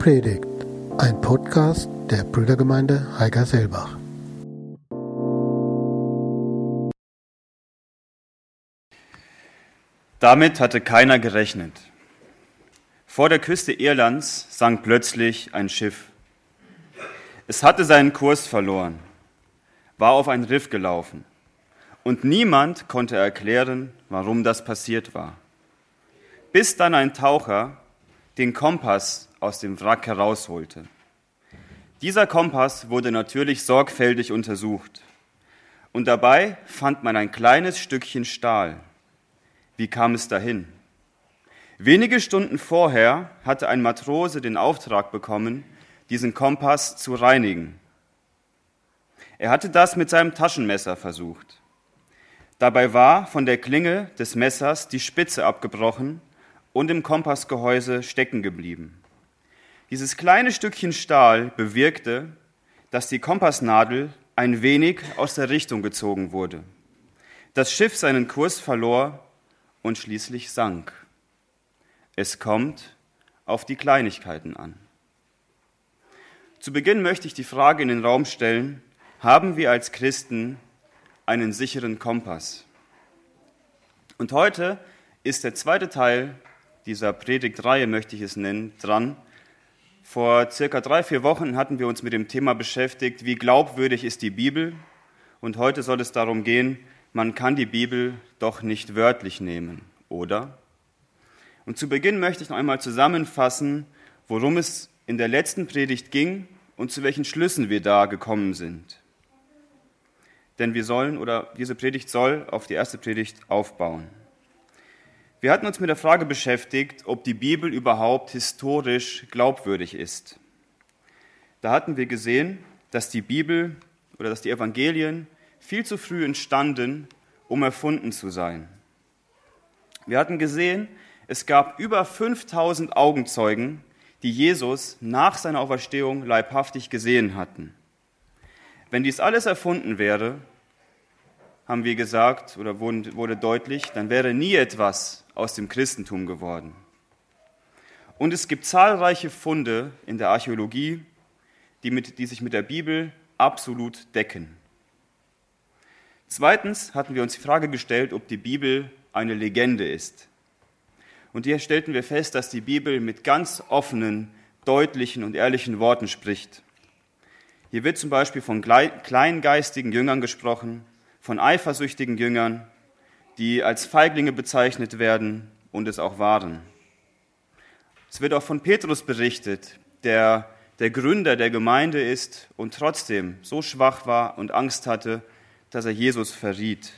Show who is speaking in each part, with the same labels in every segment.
Speaker 1: Predigt, ein Podcast der Brüdergemeinde Heiger-Selbach.
Speaker 2: Damit hatte keiner gerechnet. Vor der Küste Irlands sank plötzlich ein Schiff. Es hatte seinen Kurs verloren, war auf ein Riff gelaufen und niemand konnte erklären, warum das passiert war. Bis dann ein Taucher den Kompass aus dem Wrack herausholte. Dieser Kompass wurde natürlich sorgfältig untersucht. Und dabei fand man ein kleines Stückchen Stahl. Wie kam es dahin? Wenige Stunden vorher hatte ein Matrose den Auftrag bekommen, diesen Kompass zu reinigen. Er hatte das mit seinem Taschenmesser versucht. Dabei war von der Klinge des Messers die Spitze abgebrochen und im Kompassgehäuse stecken geblieben. Dieses kleine Stückchen Stahl bewirkte, dass die Kompassnadel ein wenig aus der Richtung gezogen wurde. Das Schiff seinen Kurs verlor und schließlich sank. Es kommt auf die Kleinigkeiten an. Zu Beginn möchte ich die Frage in den Raum stellen, haben wir als Christen einen sicheren Kompass? Und heute ist der zweite Teil dieser Predigtreihe, möchte ich es nennen, dran. Vor circa drei, vier Wochen hatten wir uns mit dem Thema beschäftigt, wie glaubwürdig ist die Bibel? Und heute soll es darum gehen, man kann die Bibel doch nicht wörtlich nehmen, oder? Und zu Beginn möchte ich noch einmal zusammenfassen, worum es in der letzten Predigt ging und zu welchen Schlüssen wir da gekommen sind. Denn wir sollen, oder diese Predigt soll auf die erste Predigt aufbauen. Wir hatten uns mit der Frage beschäftigt, ob die Bibel überhaupt historisch glaubwürdig ist. Da hatten wir gesehen, dass die Bibel oder dass die Evangelien viel zu früh entstanden, um erfunden zu sein. Wir hatten gesehen, es gab über 5000 Augenzeugen, die Jesus nach seiner Auferstehung leibhaftig gesehen hatten. Wenn dies alles erfunden wäre, haben wir gesagt oder wurde deutlich, dann wäre nie etwas aus dem Christentum geworden. Und es gibt zahlreiche Funde in der Archäologie, die, mit, die sich mit der Bibel absolut decken. Zweitens hatten wir uns die Frage gestellt, ob die Bibel eine Legende ist. Und hier stellten wir fest, dass die Bibel mit ganz offenen, deutlichen und ehrlichen Worten spricht. Hier wird zum Beispiel von kleingeistigen Jüngern gesprochen, von eifersüchtigen Jüngern, die als Feiglinge bezeichnet werden und es auch waren. Es wird auch von Petrus berichtet, der der Gründer der Gemeinde ist und trotzdem so schwach war und Angst hatte, dass er Jesus verriet.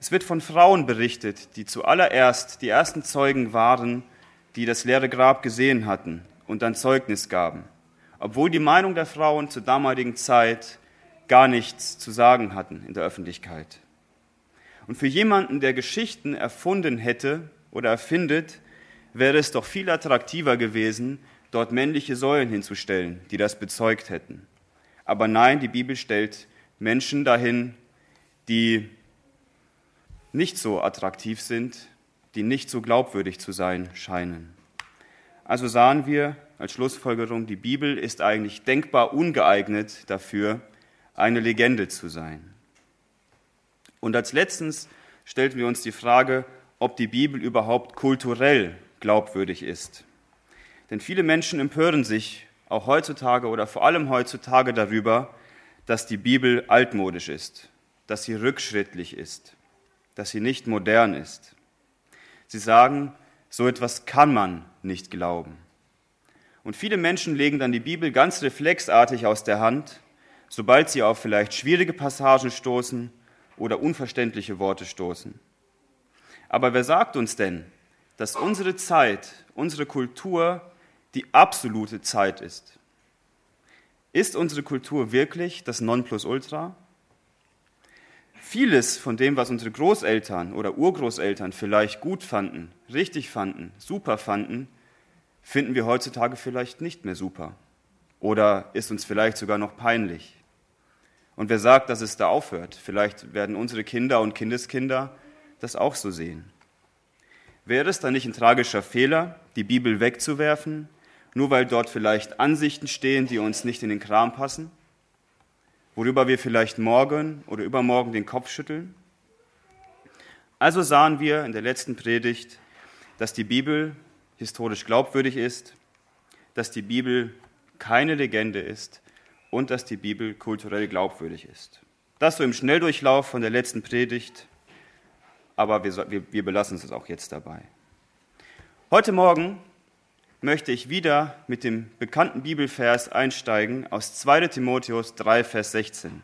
Speaker 2: Es wird von Frauen berichtet, die zuallererst die ersten Zeugen waren, die das leere Grab gesehen hatten und dann Zeugnis gaben, obwohl die Meinung der Frauen zur damaligen Zeit gar nichts zu sagen hatten in der Öffentlichkeit. Und für jemanden, der Geschichten erfunden hätte oder erfindet, wäre es doch viel attraktiver gewesen, dort männliche Säulen hinzustellen, die das bezeugt hätten. Aber nein, die Bibel stellt Menschen dahin, die nicht so attraktiv sind, die nicht so glaubwürdig zu sein scheinen. Also sahen wir als Schlussfolgerung, die Bibel ist eigentlich denkbar ungeeignet dafür, eine Legende zu sein. Und als letztens stellten wir uns die Frage, ob die Bibel überhaupt kulturell glaubwürdig ist. Denn viele Menschen empören sich auch heutzutage oder vor allem heutzutage darüber, dass die Bibel altmodisch ist, dass sie rückschrittlich ist, dass sie nicht modern ist. Sie sagen, so etwas kann man nicht glauben. Und viele Menschen legen dann die Bibel ganz reflexartig aus der Hand, sobald sie auf vielleicht schwierige Passagen stoßen oder unverständliche Worte stoßen. Aber wer sagt uns denn, dass unsere Zeit, unsere Kultur die absolute Zeit ist? Ist unsere Kultur wirklich das Nonplusultra? Vieles von dem, was unsere Großeltern oder Urgroßeltern vielleicht gut fanden, richtig fanden, super fanden, finden wir heutzutage vielleicht nicht mehr super oder ist uns vielleicht sogar noch peinlich. Und wer sagt, dass es da aufhört? Vielleicht werden unsere Kinder und Kindeskinder das auch so sehen. Wäre es dann nicht ein tragischer Fehler, die Bibel wegzuwerfen nur weil dort vielleicht Ansichten stehen, die uns nicht in den Kram passen, worüber wir vielleicht morgen oder übermorgen den Kopf schütteln. Also sahen wir in der letzten Predigt, dass die Bibel historisch glaubwürdig ist, dass die Bibel keine Legende ist und dass die Bibel kulturell glaubwürdig ist. Das so im Schnelldurchlauf von der letzten Predigt, aber wir, wir, wir belassen es auch jetzt dabei. Heute Morgen möchte ich wieder mit dem bekannten Bibelvers einsteigen aus 2 Timotheus 3, Vers 16.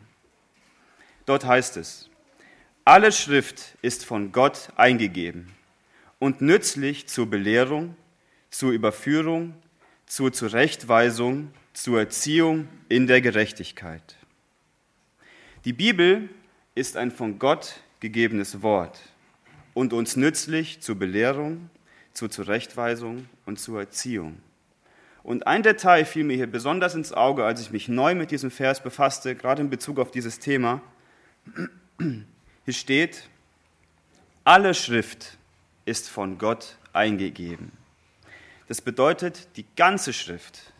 Speaker 2: Dort heißt es, alle Schrift ist von Gott eingegeben und nützlich zur Belehrung, zur Überführung, zur Zurechtweisung, zur Erziehung in der Gerechtigkeit. Die Bibel ist ein von Gott gegebenes Wort und uns nützlich zur Belehrung, zur Zurechtweisung und zur Erziehung. Und ein Detail fiel mir hier besonders ins Auge, als ich mich neu mit diesem Vers befasste, gerade in Bezug auf dieses Thema. Hier steht, alle Schrift ist von Gott eingegeben. Das bedeutet, die ganze Schrift,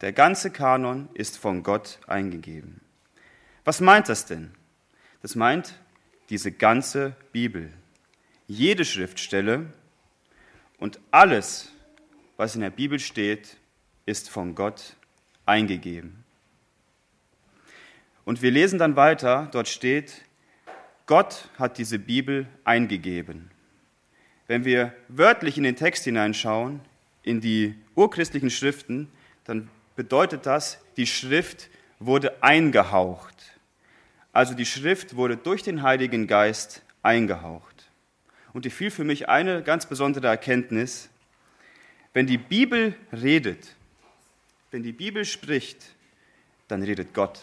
Speaker 2: der ganze Kanon ist von Gott eingegeben. Was meint das denn? Das meint diese ganze Bibel. Jede Schriftstelle und alles, was in der Bibel steht, ist von Gott eingegeben. Und wir lesen dann weiter, dort steht, Gott hat diese Bibel eingegeben. Wenn wir wörtlich in den Text hineinschauen, in die urchristlichen Schriften, dann bedeutet das, die Schrift wurde eingehaucht. Also die Schrift wurde durch den Heiligen Geist eingehaucht. Und die fiel für mich eine ganz besondere Erkenntnis. Wenn die Bibel redet, wenn die Bibel spricht, dann redet Gott.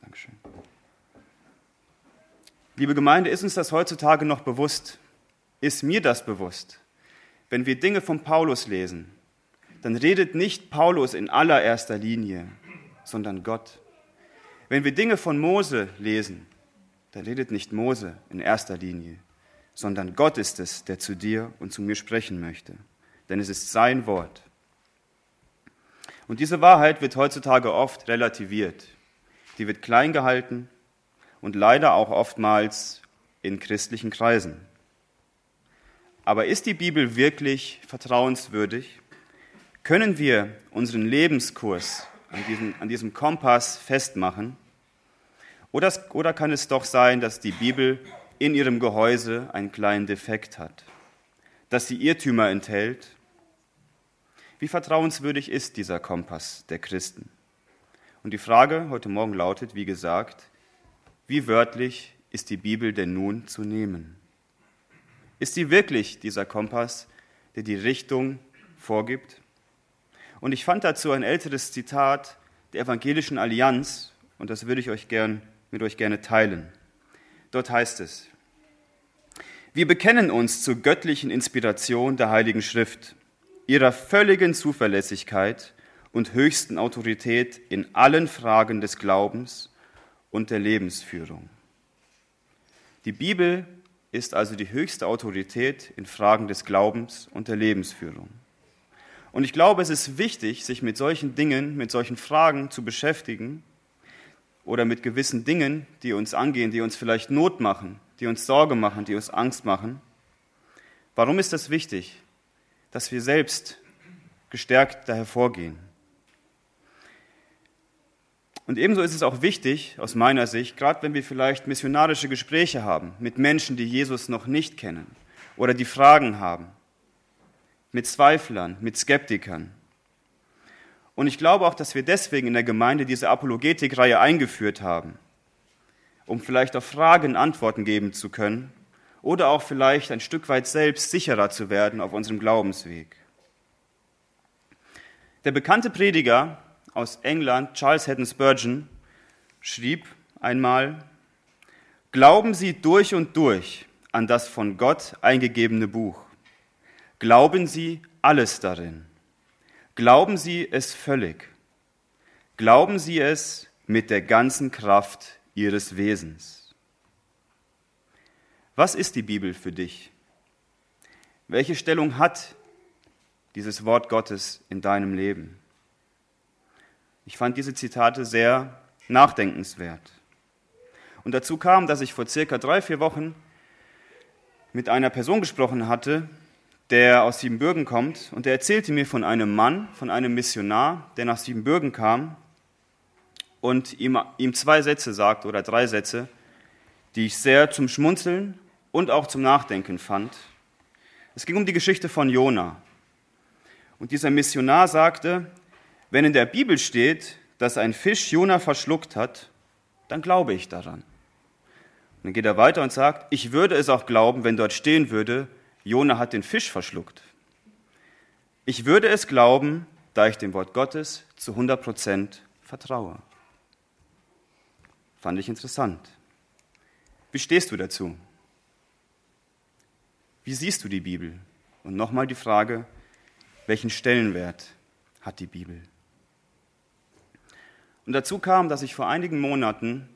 Speaker 2: Dankeschön. Liebe Gemeinde, ist uns das heutzutage noch bewusst? Ist mir das bewusst? Wenn wir Dinge von Paulus lesen, dann redet nicht Paulus in allererster Linie, sondern Gott. Wenn wir Dinge von Mose lesen, da redet nicht Mose in erster Linie, sondern Gott ist es, der zu dir und zu mir sprechen möchte. Denn es ist sein Wort. Und diese Wahrheit wird heutzutage oft relativiert. Die wird klein gehalten und leider auch oftmals in christlichen Kreisen. Aber ist die Bibel wirklich vertrauenswürdig? Können wir unseren Lebenskurs an diesem, an diesem Kompass festmachen? Oder, oder kann es doch sein, dass die Bibel in ihrem Gehäuse einen kleinen Defekt hat, dass sie Irrtümer enthält? Wie vertrauenswürdig ist dieser Kompass der Christen? Und die Frage heute Morgen lautet, wie gesagt, wie wörtlich ist die Bibel denn nun zu nehmen? Ist sie wirklich dieser Kompass, der die Richtung vorgibt? Und ich fand dazu ein älteres Zitat der Evangelischen Allianz, und das würde ich euch gern mit euch gerne teilen. Dort heißt es, wir bekennen uns zur göttlichen Inspiration der Heiligen Schrift, ihrer völligen Zuverlässigkeit und höchsten Autorität in allen Fragen des Glaubens und der Lebensführung. Die Bibel ist also die höchste Autorität in Fragen des Glaubens und der Lebensführung. Und ich glaube, es ist wichtig, sich mit solchen Dingen, mit solchen Fragen zu beschäftigen, oder mit gewissen Dingen, die uns angehen, die uns vielleicht Not machen, die uns Sorge machen, die uns Angst machen. Warum ist das wichtig? Dass wir selbst gestärkt da hervorgehen. Und ebenso ist es auch wichtig, aus meiner Sicht, gerade wenn wir vielleicht missionarische Gespräche haben mit Menschen, die Jesus noch nicht kennen oder die Fragen haben, mit Zweiflern, mit Skeptikern, und ich glaube auch, dass wir deswegen in der Gemeinde diese Apologetik-Reihe eingeführt haben, um vielleicht auf Fragen Antworten geben zu können oder auch vielleicht ein Stück weit selbst sicherer zu werden auf unserem Glaubensweg. Der bekannte Prediger aus England, Charles Haddon Spurgeon, schrieb einmal, Glauben Sie durch und durch an das von Gott eingegebene Buch. Glauben Sie alles darin. Glauben Sie es völlig. Glauben Sie es mit der ganzen Kraft Ihres Wesens. Was ist die Bibel für dich? Welche Stellung hat dieses Wort Gottes in deinem Leben? Ich fand diese Zitate sehr nachdenkenswert. Und dazu kam, dass ich vor circa drei, vier Wochen mit einer Person gesprochen hatte, der aus Siebenbürgen kommt, und der erzählte mir von einem Mann, von einem Missionar, der nach Siebenbürgen kam und ihm, ihm zwei Sätze sagt oder drei Sätze, die ich sehr zum Schmunzeln und auch zum Nachdenken fand. Es ging um die Geschichte von Jona. Und dieser Missionar sagte, wenn in der Bibel steht, dass ein Fisch Jona verschluckt hat, dann glaube ich daran. Und dann geht er weiter und sagt, ich würde es auch glauben, wenn dort stehen würde, Jona hat den Fisch verschluckt. Ich würde es glauben, da ich dem Wort Gottes zu 100 Prozent vertraue. Fand ich interessant. Wie stehst du dazu? Wie siehst du die Bibel? Und nochmal die Frage, welchen Stellenwert hat die Bibel? Und dazu kam, dass ich vor einigen Monaten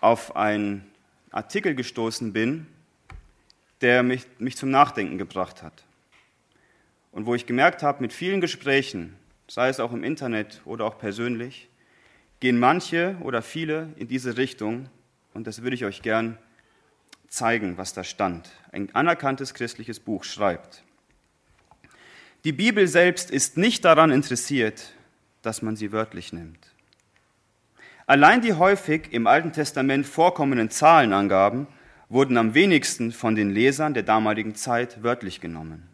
Speaker 2: auf einen Artikel gestoßen bin, der mich, mich zum Nachdenken gebracht hat. Und wo ich gemerkt habe, mit vielen Gesprächen, sei es auch im Internet oder auch persönlich, gehen manche oder viele in diese Richtung. Und das würde ich euch gern zeigen, was da stand. Ein anerkanntes christliches Buch schreibt. Die Bibel selbst ist nicht daran interessiert, dass man sie wörtlich nimmt. Allein die häufig im Alten Testament vorkommenden Zahlenangaben wurden am wenigsten von den Lesern der damaligen Zeit wörtlich genommen.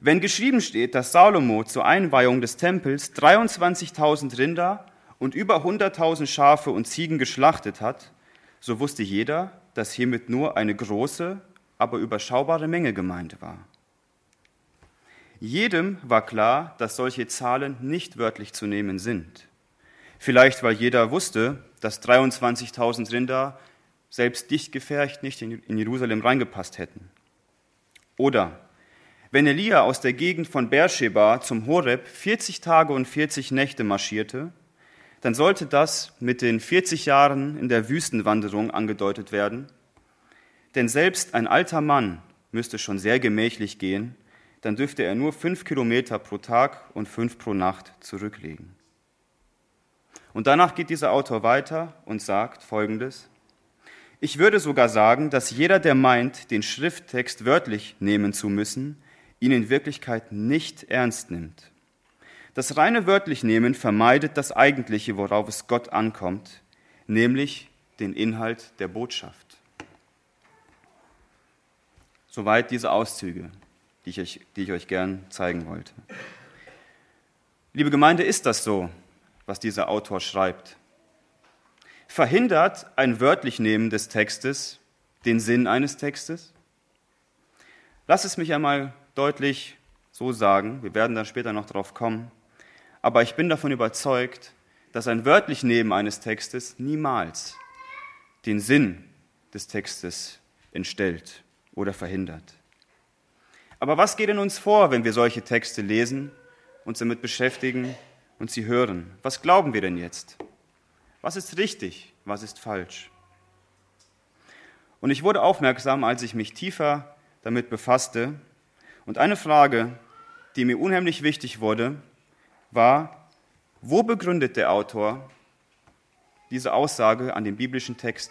Speaker 2: Wenn geschrieben steht, dass Salomo zur Einweihung des Tempels 23.000 Rinder und über 100.000 Schafe und Ziegen geschlachtet hat, so wusste jeder, dass hiermit nur eine große, aber überschaubare Menge gemeint war. Jedem war klar, dass solche Zahlen nicht wörtlich zu nehmen sind. Vielleicht, weil jeder wusste, dass 23.000 Rinder selbst dicht gefercht nicht in Jerusalem reingepasst hätten. Oder wenn Elia aus der Gegend von Beersheba zum Horeb 40 Tage und 40 Nächte marschierte, dann sollte das mit den 40 Jahren in der Wüstenwanderung angedeutet werden. Denn selbst ein alter Mann müsste schon sehr gemächlich gehen, dann dürfte er nur fünf Kilometer pro Tag und fünf pro Nacht zurücklegen. Und danach geht dieser Autor weiter und sagt Folgendes. Ich würde sogar sagen, dass jeder, der meint, den Schrifttext wörtlich nehmen zu müssen, ihn in Wirklichkeit nicht ernst nimmt. Das reine wörtlich nehmen vermeidet das Eigentliche, worauf es Gott ankommt, nämlich den Inhalt der Botschaft. Soweit diese Auszüge, die ich, euch, die ich euch gern zeigen wollte. Liebe Gemeinde, ist das so, was dieser Autor schreibt? Verhindert ein wörtlich Nehmen des Textes den Sinn eines Textes? Lass es mich einmal deutlich so sagen, wir werden da später noch drauf kommen, aber ich bin davon überzeugt, dass ein wörtlich Nehmen eines Textes niemals den Sinn des Textes entstellt oder verhindert. Aber was geht in uns vor, wenn wir solche Texte lesen, uns damit beschäftigen und sie hören? Was glauben wir denn jetzt? Was ist richtig? Was ist falsch? Und ich wurde aufmerksam, als ich mich tiefer damit befasste. Und eine Frage, die mir unheimlich wichtig wurde, war, wo begründet der Autor diese Aussage an dem biblischen Text?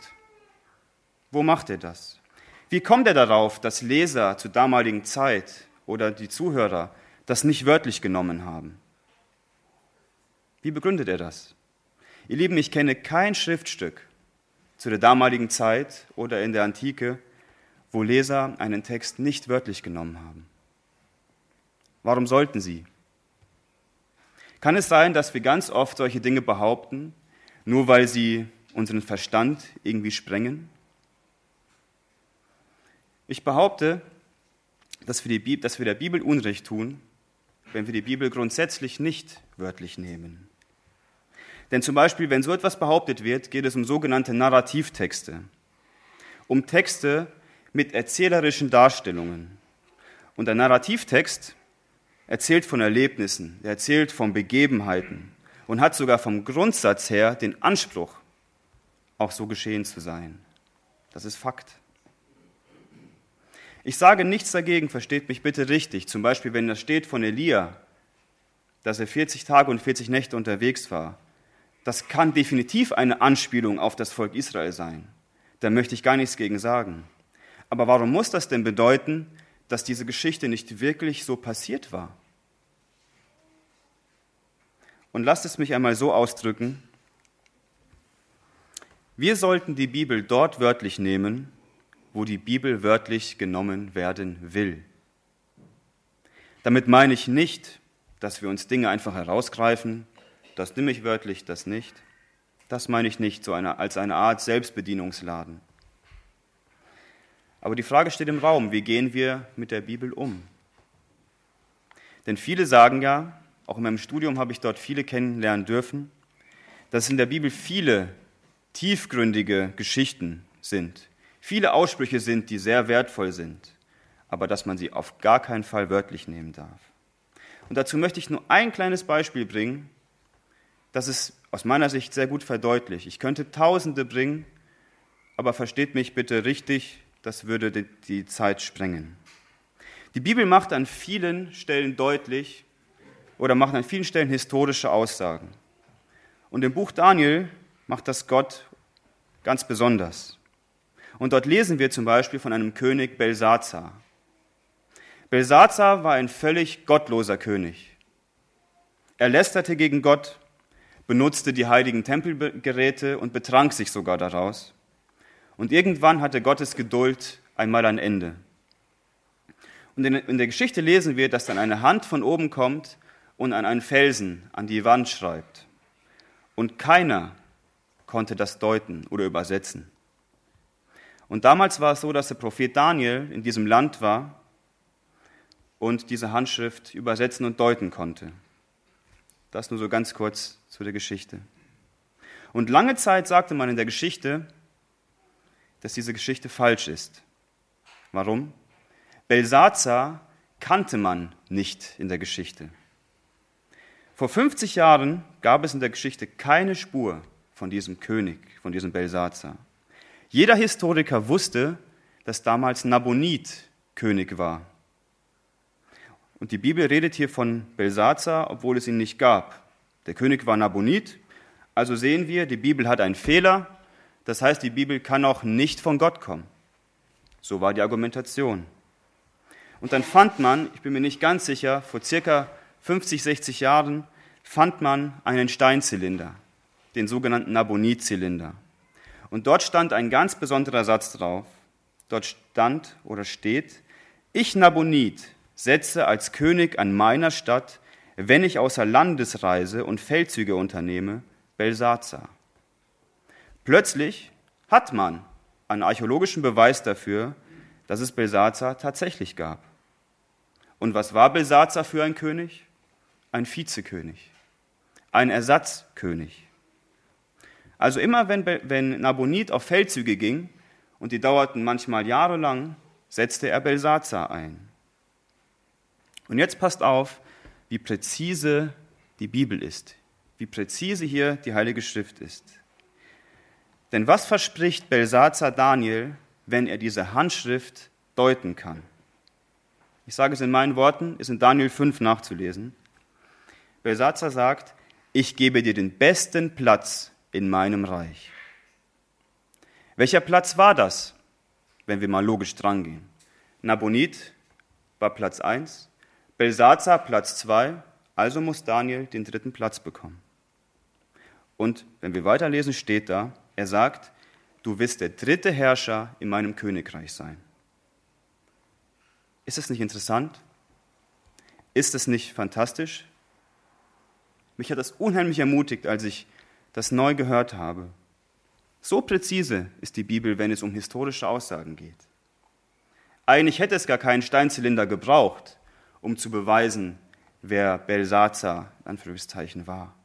Speaker 2: Wo macht er das? Wie kommt er darauf, dass Leser zur damaligen Zeit oder die Zuhörer das nicht wörtlich genommen haben? Wie begründet er das? Ihr Lieben, ich kenne kein Schriftstück zu der damaligen Zeit oder in der Antike, wo Leser einen Text nicht wörtlich genommen haben. Warum sollten sie? Kann es sein, dass wir ganz oft solche Dinge behaupten, nur weil sie unseren Verstand irgendwie sprengen? Ich behaupte, dass wir, die, dass wir der Bibel Unrecht tun, wenn wir die Bibel grundsätzlich nicht wörtlich nehmen. Denn zum Beispiel, wenn so etwas behauptet wird, geht es um sogenannte Narrativtexte, um Texte mit erzählerischen Darstellungen. Und der Narrativtext erzählt von Erlebnissen, er erzählt von Begebenheiten und hat sogar vom Grundsatz her den Anspruch, auch so geschehen zu sein. Das ist Fakt. Ich sage nichts dagegen, versteht mich bitte richtig. Zum Beispiel, wenn das steht von Elia, dass er 40 Tage und 40 Nächte unterwegs war. Das kann definitiv eine Anspielung auf das Volk Israel sein. Da möchte ich gar nichts gegen sagen. Aber warum muss das denn bedeuten, dass diese Geschichte nicht wirklich so passiert war? Und lasst es mich einmal so ausdrücken. Wir sollten die Bibel dort wörtlich nehmen, wo die Bibel wörtlich genommen werden will. Damit meine ich nicht, dass wir uns Dinge einfach herausgreifen, das nehme ich wörtlich, das nicht. Das meine ich nicht so eine, als eine Art Selbstbedienungsladen. Aber die Frage steht im Raum, wie gehen wir mit der Bibel um? Denn viele sagen ja, auch in meinem Studium habe ich dort viele kennenlernen dürfen, dass in der Bibel viele tiefgründige Geschichten sind, viele Aussprüche sind, die sehr wertvoll sind, aber dass man sie auf gar keinen Fall wörtlich nehmen darf. Und dazu möchte ich nur ein kleines Beispiel bringen, das es aus meiner Sicht sehr gut verdeutlicht. Ich könnte Tausende bringen, aber versteht mich bitte richtig, das würde die Zeit sprengen. Die Bibel macht an vielen Stellen deutlich, oder machen an vielen Stellen historische Aussagen. Und im Buch Daniel macht das Gott ganz besonders. Und dort lesen wir zum Beispiel von einem König Belsazar. Belsazar war ein völlig gottloser König. Er lästerte gegen Gott, benutzte die heiligen Tempelgeräte und betrank sich sogar daraus. Und irgendwann hatte Gottes Geduld einmal ein Ende. Und in der Geschichte lesen wir, dass dann eine Hand von oben kommt und an einen Felsen an die Wand schreibt. Und keiner konnte das deuten oder übersetzen. Und damals war es so, dass der Prophet Daniel in diesem Land war und diese Handschrift übersetzen und deuten konnte. Das nur so ganz kurz zu der Geschichte. Und lange Zeit sagte man in der Geschichte, dass diese Geschichte falsch ist. Warum? Belsazar kannte man nicht in der Geschichte. Vor 50 Jahren gab es in der Geschichte keine Spur von diesem König, von diesem Belsazar. Jeder Historiker wusste, dass damals Nabonid König war. Und die Bibel redet hier von Belsazar, obwohl es ihn nicht gab. Der König war Nabonid, also sehen wir, die Bibel hat einen Fehler, das heißt, die Bibel kann auch nicht von Gott kommen. So war die Argumentation. Und dann fand man, ich bin mir nicht ganz sicher, vor circa 50, 60 Jahren fand man einen Steinzylinder, den sogenannten Nabonid-Zylinder. Und dort stand ein ganz besonderer Satz drauf. Dort stand oder steht, ich Nabonid setze als König an meiner Stadt, wenn ich außer Landes reise und Feldzüge unternehme, Belsazar. Plötzlich hat man einen archäologischen Beweis dafür, dass es Belsazar tatsächlich gab. Und was war Belsazar für ein König? ein Vizekönig, ein Ersatzkönig. Also immer wenn, wenn Nabonid auf Feldzüge ging, und die dauerten manchmal jahrelang, setzte er Belsazar ein. Und jetzt passt auf, wie präzise die Bibel ist, wie präzise hier die Heilige Schrift ist. Denn was verspricht Belsazar Daniel, wenn er diese Handschrift deuten kann? Ich sage es in meinen Worten, ist in Daniel 5 nachzulesen. Belsatzer sagt, ich gebe dir den besten Platz in meinem Reich. Welcher Platz war das, wenn wir mal logisch drangehen? Nabonid war Platz 1, Belsazar Platz 2, also muss Daniel den dritten Platz bekommen. Und wenn wir weiterlesen, steht da, er sagt, du wirst der dritte Herrscher in meinem Königreich sein. Ist es nicht interessant? Ist es nicht fantastisch? Mich hat das unheimlich ermutigt, als ich das neu gehört habe. So präzise ist die Bibel, wenn es um historische Aussagen geht. Eigentlich hätte es gar keinen Steinzylinder gebraucht, um zu beweisen, wer Belsazar in Anführungszeichen war.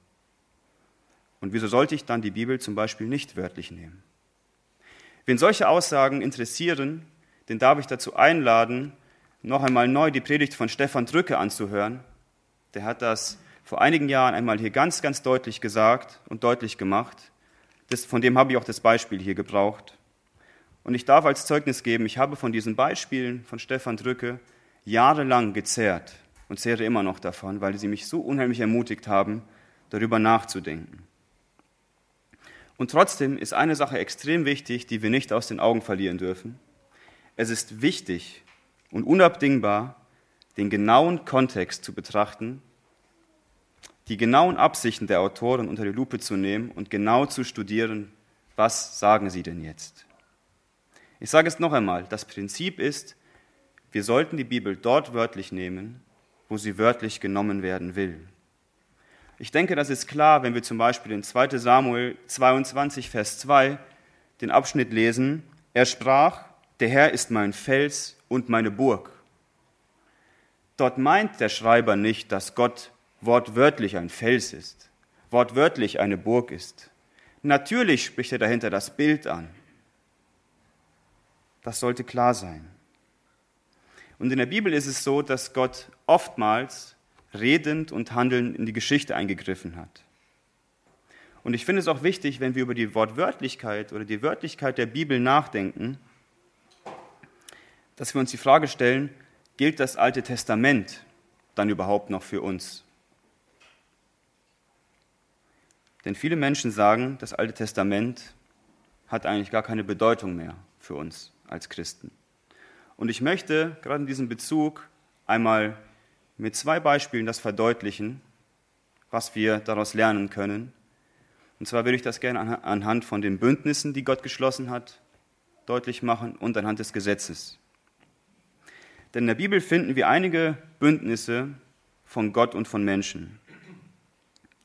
Speaker 2: Und wieso sollte ich dann die Bibel zum Beispiel nicht wörtlich nehmen? Wen solche Aussagen interessieren, den darf ich dazu einladen, noch einmal neu die Predigt von Stefan Drücke anzuhören. Der hat das vor einigen Jahren einmal hier ganz, ganz deutlich gesagt und deutlich gemacht. Das, von dem habe ich auch das Beispiel hier gebraucht. Und ich darf als Zeugnis geben, ich habe von diesen Beispielen von Stefan Drücke jahrelang gezehrt und zehre immer noch davon, weil sie mich so unheimlich ermutigt haben, darüber nachzudenken. Und trotzdem ist eine Sache extrem wichtig, die wir nicht aus den Augen verlieren dürfen. Es ist wichtig und unabdingbar, den genauen Kontext zu betrachten, die genauen Absichten der Autoren unter die Lupe zu nehmen und genau zu studieren, was sagen sie denn jetzt. Ich sage es noch einmal, das Prinzip ist, wir sollten die Bibel dort wörtlich nehmen, wo sie wörtlich genommen werden will. Ich denke, das ist klar, wenn wir zum Beispiel in 2 Samuel 22, Vers 2 den Abschnitt lesen. Er sprach, der Herr ist mein Fels und meine Burg. Dort meint der Schreiber nicht, dass Gott wortwörtlich ein Fels ist, wortwörtlich eine Burg ist. Natürlich spricht er dahinter das Bild an. Das sollte klar sein. Und in der Bibel ist es so, dass Gott oftmals redend und handelnd in die Geschichte eingegriffen hat. Und ich finde es auch wichtig, wenn wir über die Wortwörtlichkeit oder die Wörtlichkeit der Bibel nachdenken, dass wir uns die Frage stellen, gilt das Alte Testament dann überhaupt noch für uns? Denn viele Menschen sagen, das Alte Testament hat eigentlich gar keine Bedeutung mehr für uns als Christen. Und ich möchte gerade in diesem Bezug einmal mit zwei Beispielen das verdeutlichen, was wir daraus lernen können. Und zwar würde ich das gerne anhand von den Bündnissen, die Gott geschlossen hat, deutlich machen und anhand des Gesetzes. Denn in der Bibel finden wir einige Bündnisse von Gott und von Menschen.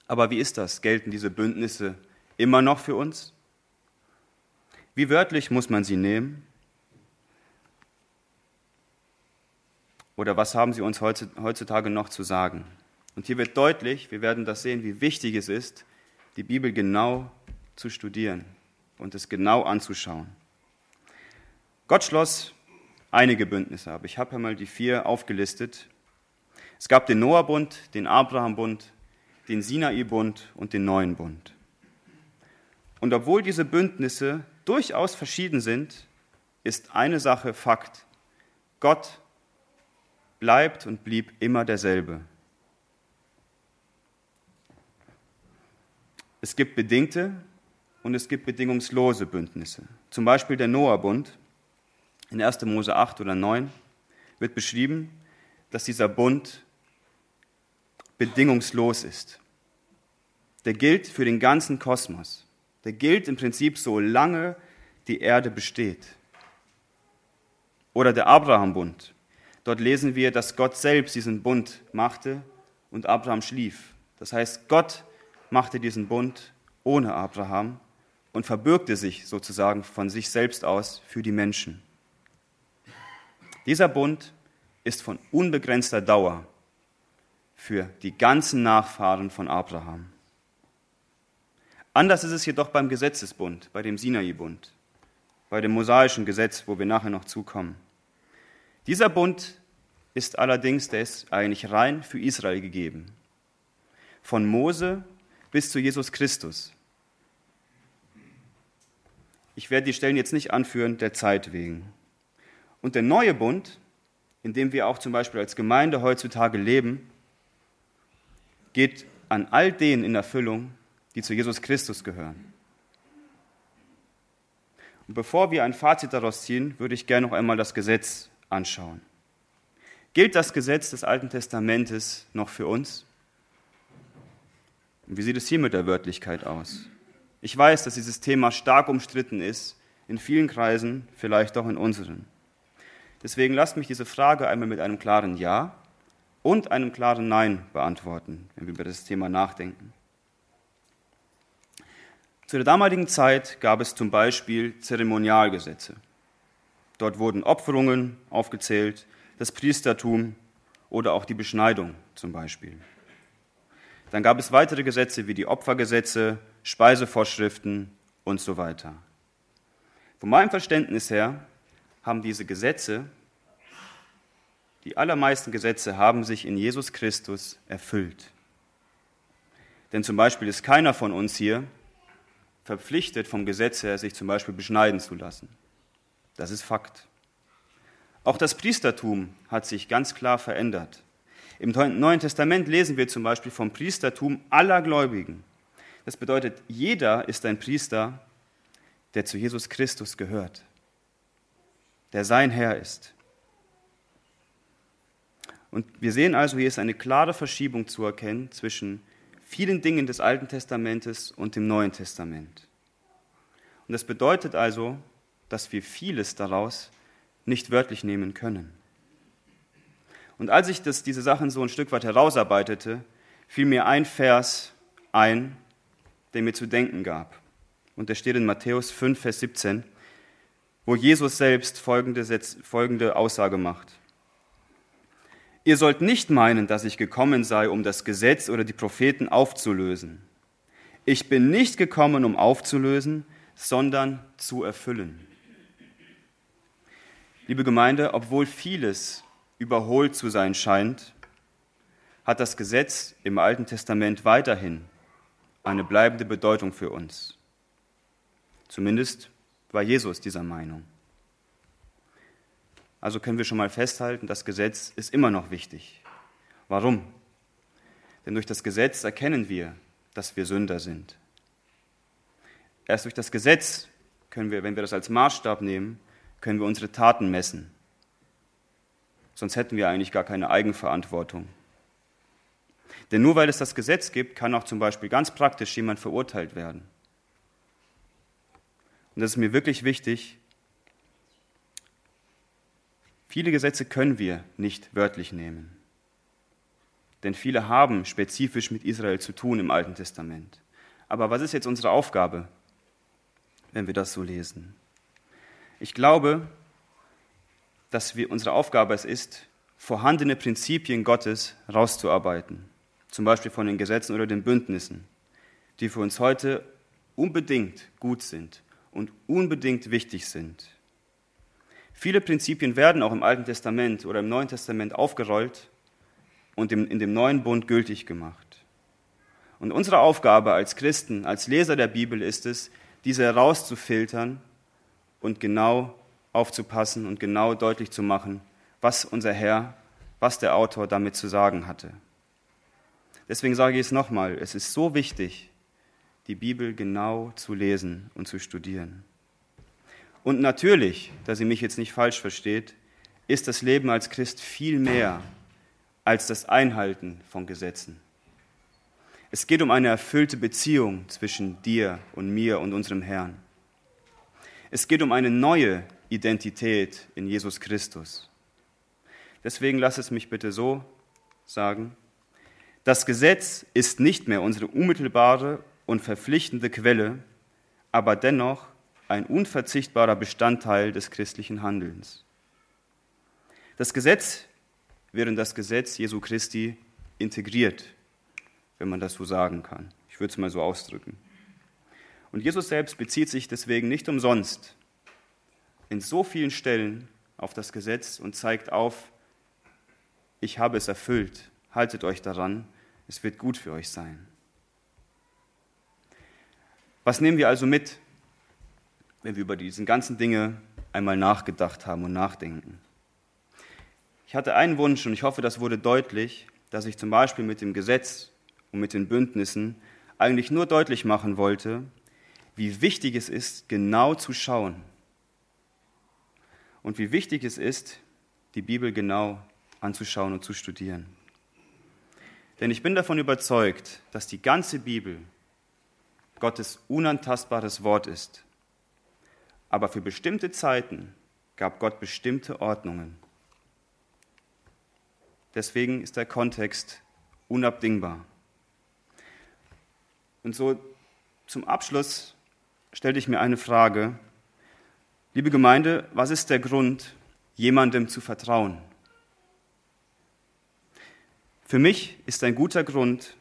Speaker 2: Aber wie ist das? Gelten diese Bündnisse immer noch für uns? Wie wörtlich muss man sie nehmen? Oder was haben sie uns heutzutage noch zu sagen? Und hier wird deutlich, wir werden das sehen, wie wichtig es ist, die Bibel genau zu studieren und es genau anzuschauen. Gott schloss einige Bündnisse ab. Ich habe einmal die vier aufgelistet. Es gab den Noah-Bund, den Abraham-Bund, den Sinai-Bund und den neuen Bund. Und obwohl diese Bündnisse durchaus verschieden sind, ist eine Sache Fakt. Gott bleibt und blieb immer derselbe. Es gibt bedingte und es gibt bedingungslose Bündnisse. Zum Beispiel der Noah-Bund in 1. Mose 8 oder 9 wird beschrieben, dass dieser Bund bedingungslos ist. Der gilt für den ganzen Kosmos. Der gilt im Prinzip so lange die Erde besteht. Oder der Abraham-Bund. Dort lesen wir, dass Gott selbst diesen Bund machte und Abraham schlief. Das heißt, Gott machte diesen Bund ohne Abraham und verbürgte sich sozusagen von sich selbst aus für die Menschen. Dieser Bund ist von unbegrenzter Dauer für die ganzen Nachfahren von Abraham. Anders ist es jedoch beim Gesetzesbund, bei dem Sinai-Bund, bei dem mosaischen Gesetz, wo wir nachher noch zukommen. Dieser Bund ist allerdings, der ist eigentlich rein für Israel gegeben. Von Mose bis zu Jesus Christus. Ich werde die Stellen jetzt nicht anführen, der Zeit wegen. Und der neue Bund, in dem wir auch zum Beispiel als Gemeinde heutzutage leben, geht an all denen in Erfüllung, die zu Jesus Christus gehören. Und bevor wir ein Fazit daraus ziehen, würde ich gerne noch einmal das Gesetz anschauen. Gilt das Gesetz des Alten Testamentes noch für uns? Und wie sieht es hier mit der Wörtlichkeit aus? Ich weiß, dass dieses Thema stark umstritten ist, in vielen Kreisen, vielleicht auch in unseren. Deswegen lasst mich diese Frage einmal mit einem klaren Ja und einem klaren Nein beantworten, wenn wir über das Thema nachdenken. Zu der damaligen Zeit gab es zum Beispiel Zeremonialgesetze. Dort wurden Opferungen aufgezählt, das Priestertum oder auch die Beschneidung zum Beispiel. Dann gab es weitere Gesetze wie die Opfergesetze, Speisevorschriften und so weiter. Von meinem Verständnis her haben diese Gesetze, die allermeisten Gesetze haben sich in Jesus Christus erfüllt. Denn zum Beispiel ist keiner von uns hier verpflichtet, vom Gesetz her sich zum Beispiel beschneiden zu lassen. Das ist Fakt. Auch das Priestertum hat sich ganz klar verändert. Im Neuen Testament lesen wir zum Beispiel vom Priestertum aller Gläubigen. Das bedeutet, jeder ist ein Priester, der zu Jesus Christus gehört, der sein Herr ist. Und wir sehen also, hier ist eine klare Verschiebung zu erkennen zwischen vielen Dingen des Alten Testamentes und dem Neuen Testament. Und das bedeutet also, dass wir vieles daraus nicht wörtlich nehmen können. Und als ich das, diese Sachen so ein Stück weit herausarbeitete, fiel mir ein Vers ein, der mir zu denken gab. Und der steht in Matthäus 5, Vers 17, wo Jesus selbst folgende, folgende Aussage macht. Ihr sollt nicht meinen, dass ich gekommen sei, um das Gesetz oder die Propheten aufzulösen. Ich bin nicht gekommen, um aufzulösen, sondern zu erfüllen. Liebe Gemeinde, obwohl vieles überholt zu sein scheint, hat das Gesetz im Alten Testament weiterhin eine bleibende Bedeutung für uns. Zumindest war Jesus dieser Meinung. Also können wir schon mal festhalten, das Gesetz ist immer noch wichtig. Warum? Denn durch das Gesetz erkennen wir, dass wir Sünder sind. Erst durch das Gesetz können wir, wenn wir das als Maßstab nehmen, können wir unsere Taten messen. Sonst hätten wir eigentlich gar keine Eigenverantwortung. Denn nur weil es das Gesetz gibt, kann auch zum Beispiel ganz praktisch jemand verurteilt werden. Und das ist mir wirklich wichtig. Viele Gesetze können wir nicht wörtlich nehmen. Denn viele haben spezifisch mit Israel zu tun im Alten Testament. Aber was ist jetzt unsere Aufgabe, wenn wir das so lesen? Ich glaube, dass wir, unsere Aufgabe es ist, vorhandene Prinzipien Gottes rauszuarbeiten zum Beispiel von den Gesetzen oder den Bündnissen, die für uns heute unbedingt gut sind und unbedingt wichtig sind. Viele Prinzipien werden auch im Alten Testament oder im Neuen Testament aufgerollt und in dem neuen Bund gültig gemacht. Und unsere Aufgabe als Christen, als Leser der Bibel ist es, diese herauszufiltern und genau aufzupassen und genau deutlich zu machen, was unser Herr, was der Autor damit zu sagen hatte. Deswegen sage ich es nochmal, es ist so wichtig, die Bibel genau zu lesen und zu studieren. Und natürlich, dass ihr mich jetzt nicht falsch versteht, ist das Leben als Christ viel mehr als das Einhalten von Gesetzen. Es geht um eine erfüllte Beziehung zwischen dir und mir und unserem Herrn. Es geht um eine neue Identität in Jesus Christus. Deswegen lass es mich bitte so sagen, das Gesetz ist nicht mehr unsere unmittelbare und verpflichtende Quelle, aber dennoch ein unverzichtbarer Bestandteil des christlichen Handelns. Das Gesetz wird in das Gesetz Jesu Christi integriert, wenn man das so sagen kann. Ich würde es mal so ausdrücken. Und Jesus selbst bezieht sich deswegen nicht umsonst in so vielen Stellen auf das Gesetz und zeigt auf, ich habe es erfüllt, haltet euch daran, es wird gut für euch sein. Was nehmen wir also mit, wenn wir über diese ganzen Dinge einmal nachgedacht haben und nachdenken? Ich hatte einen Wunsch und ich hoffe, das wurde deutlich, dass ich zum Beispiel mit dem Gesetz und mit den Bündnissen eigentlich nur deutlich machen wollte, wie wichtig es ist, genau zu schauen und wie wichtig es ist, die Bibel genau anzuschauen und zu studieren. Denn ich bin davon überzeugt, dass die ganze Bibel Gottes unantastbares Wort ist. Aber für bestimmte Zeiten gab Gott bestimmte Ordnungen. Deswegen ist der Kontext unabdingbar. Und so zum Abschluss stellte ich mir eine Frage. Liebe Gemeinde, was ist der Grund, jemandem zu vertrauen? Für mich ist ein guter Grund,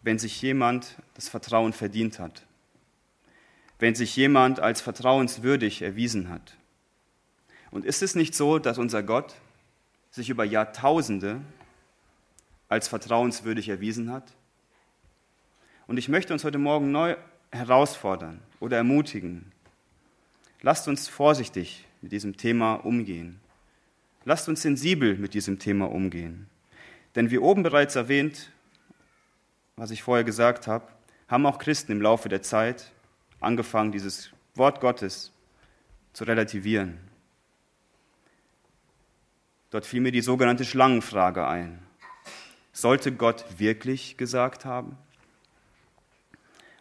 Speaker 2: wenn sich jemand das Vertrauen verdient hat, wenn sich jemand als vertrauenswürdig erwiesen hat. Und ist es nicht so, dass unser Gott sich über Jahrtausende als vertrauenswürdig erwiesen hat? Und ich möchte uns heute Morgen neu herausfordern oder ermutigen. Lasst uns vorsichtig mit diesem Thema umgehen. Lasst uns sensibel mit diesem Thema umgehen. Denn wie oben bereits erwähnt, was ich vorher gesagt habe, haben auch Christen im Laufe der Zeit angefangen, dieses Wort Gottes zu relativieren. Dort fiel mir die sogenannte Schlangenfrage ein. Sollte Gott wirklich gesagt haben?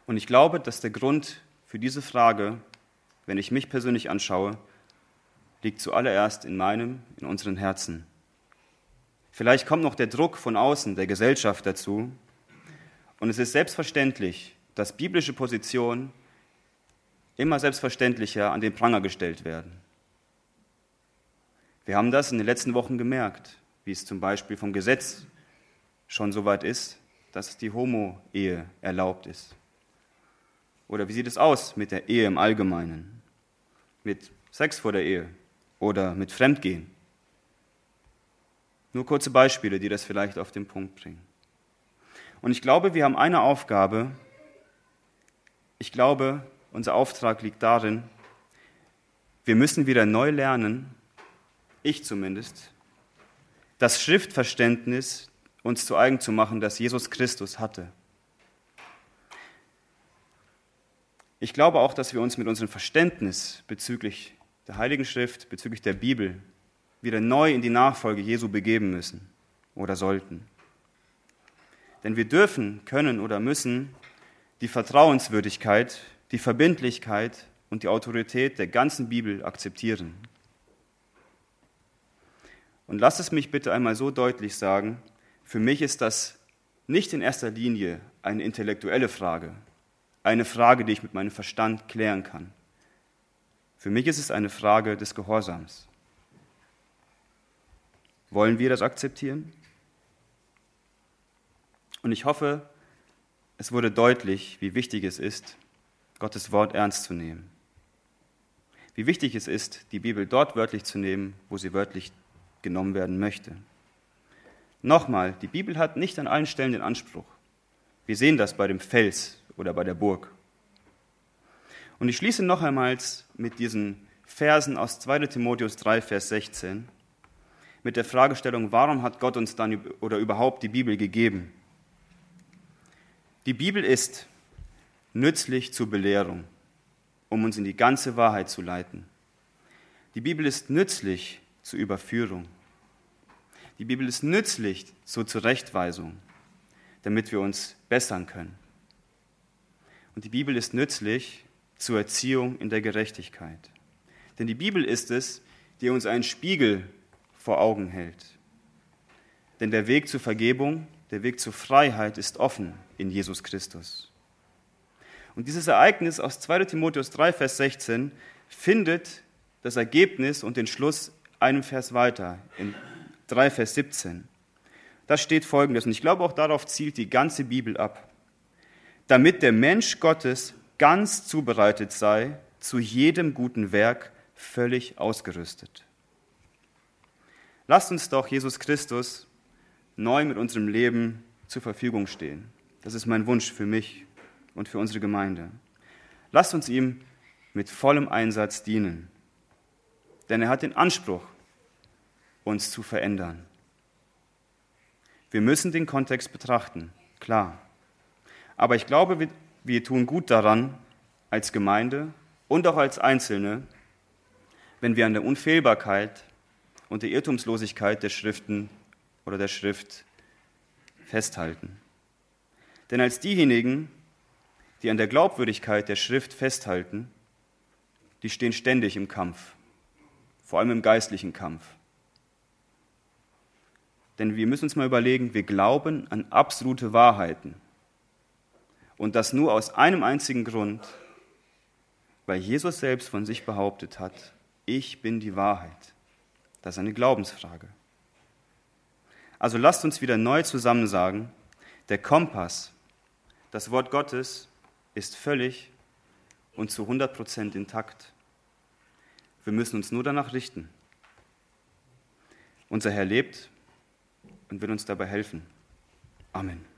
Speaker 2: Und ich glaube, dass der Grund für diese Frage, wenn ich mich persönlich anschaue, liegt zuallererst in meinem, in unseren Herzen. Vielleicht kommt noch der Druck von außen, der Gesellschaft dazu. Und es ist selbstverständlich, dass biblische Positionen immer selbstverständlicher an den Pranger gestellt werden. Wir haben das in den letzten Wochen gemerkt, wie es zum Beispiel vom Gesetz schon so weit ist, dass die Homo-Ehe erlaubt ist. Oder wie sieht es aus mit der Ehe im Allgemeinen? Mit Sex vor der Ehe oder mit Fremdgehen? Nur kurze Beispiele, die das vielleicht auf den Punkt bringen. Und ich glaube, wir haben eine Aufgabe. Ich glaube, unser Auftrag liegt darin, wir müssen wieder neu lernen, ich zumindest, das Schriftverständnis uns zu eigen zu machen, das Jesus Christus hatte. Ich glaube auch, dass wir uns mit unserem Verständnis bezüglich der Heiligen Schrift, bezüglich der Bibel, wieder neu in die Nachfolge Jesu begeben müssen oder sollten. Denn wir dürfen, können oder müssen die Vertrauenswürdigkeit, die Verbindlichkeit und die Autorität der ganzen Bibel akzeptieren. Und lasst es mich bitte einmal so deutlich sagen, für mich ist das nicht in erster Linie eine intellektuelle Frage, eine Frage, die ich mit meinem Verstand klären kann. Für mich ist es eine Frage des Gehorsams. Wollen wir das akzeptieren? Und ich hoffe, es wurde deutlich, wie wichtig es ist, Gottes Wort ernst zu nehmen. Wie wichtig es ist, die Bibel dort wörtlich zu nehmen, wo sie wörtlich genommen werden möchte. Nochmal, die Bibel hat nicht an allen Stellen den Anspruch. Wir sehen das bei dem Fels oder bei der Burg. Und ich schließe noch einmal mit diesen Versen aus 2 Timotheus 3, Vers 16, mit der Fragestellung, warum hat Gott uns dann oder überhaupt die Bibel gegeben? Die Bibel ist nützlich zur Belehrung, um uns in die ganze Wahrheit zu leiten. Die Bibel ist nützlich zur Überführung. Die Bibel ist nützlich zur Zurechtweisung, damit wir uns bessern können. Und die Bibel ist nützlich zur Erziehung in der Gerechtigkeit. Denn die Bibel ist es, die uns einen Spiegel vor Augen hält. Denn der Weg zur Vergebung, der Weg zur Freiheit ist offen in Jesus Christus. Und dieses Ereignis aus 2 Timotheus 3, Vers 16 findet das Ergebnis und den Schluss einem Vers weiter, in 3, Vers 17. Da steht folgendes, und ich glaube auch darauf zielt die ganze Bibel ab. Damit der Mensch Gottes ganz zubereitet sei, zu jedem guten Werk völlig ausgerüstet. Lasst uns doch Jesus Christus neu mit unserem Leben zur Verfügung stehen. Das ist mein Wunsch für mich und für unsere Gemeinde. Lasst uns ihm mit vollem Einsatz dienen, denn er hat den Anspruch, uns zu verändern. Wir müssen den Kontext betrachten, klar. Aber ich glaube, wir, wir tun gut daran, als Gemeinde und auch als Einzelne, wenn wir an der Unfehlbarkeit und der Irrtumslosigkeit der Schriften oder der Schrift festhalten. Denn als diejenigen, die an der Glaubwürdigkeit der Schrift festhalten, die stehen ständig im Kampf, vor allem im geistlichen Kampf. Denn wir müssen uns mal überlegen, wir glauben an absolute Wahrheiten. Und das nur aus einem einzigen Grund, weil Jesus selbst von sich behauptet hat, ich bin die Wahrheit. Das ist eine Glaubensfrage. Also lasst uns wieder neu zusammen sagen, der Kompass, das Wort Gottes, ist völlig und zu 100 Prozent intakt. Wir müssen uns nur danach richten. Unser Herr lebt und will uns dabei helfen. Amen.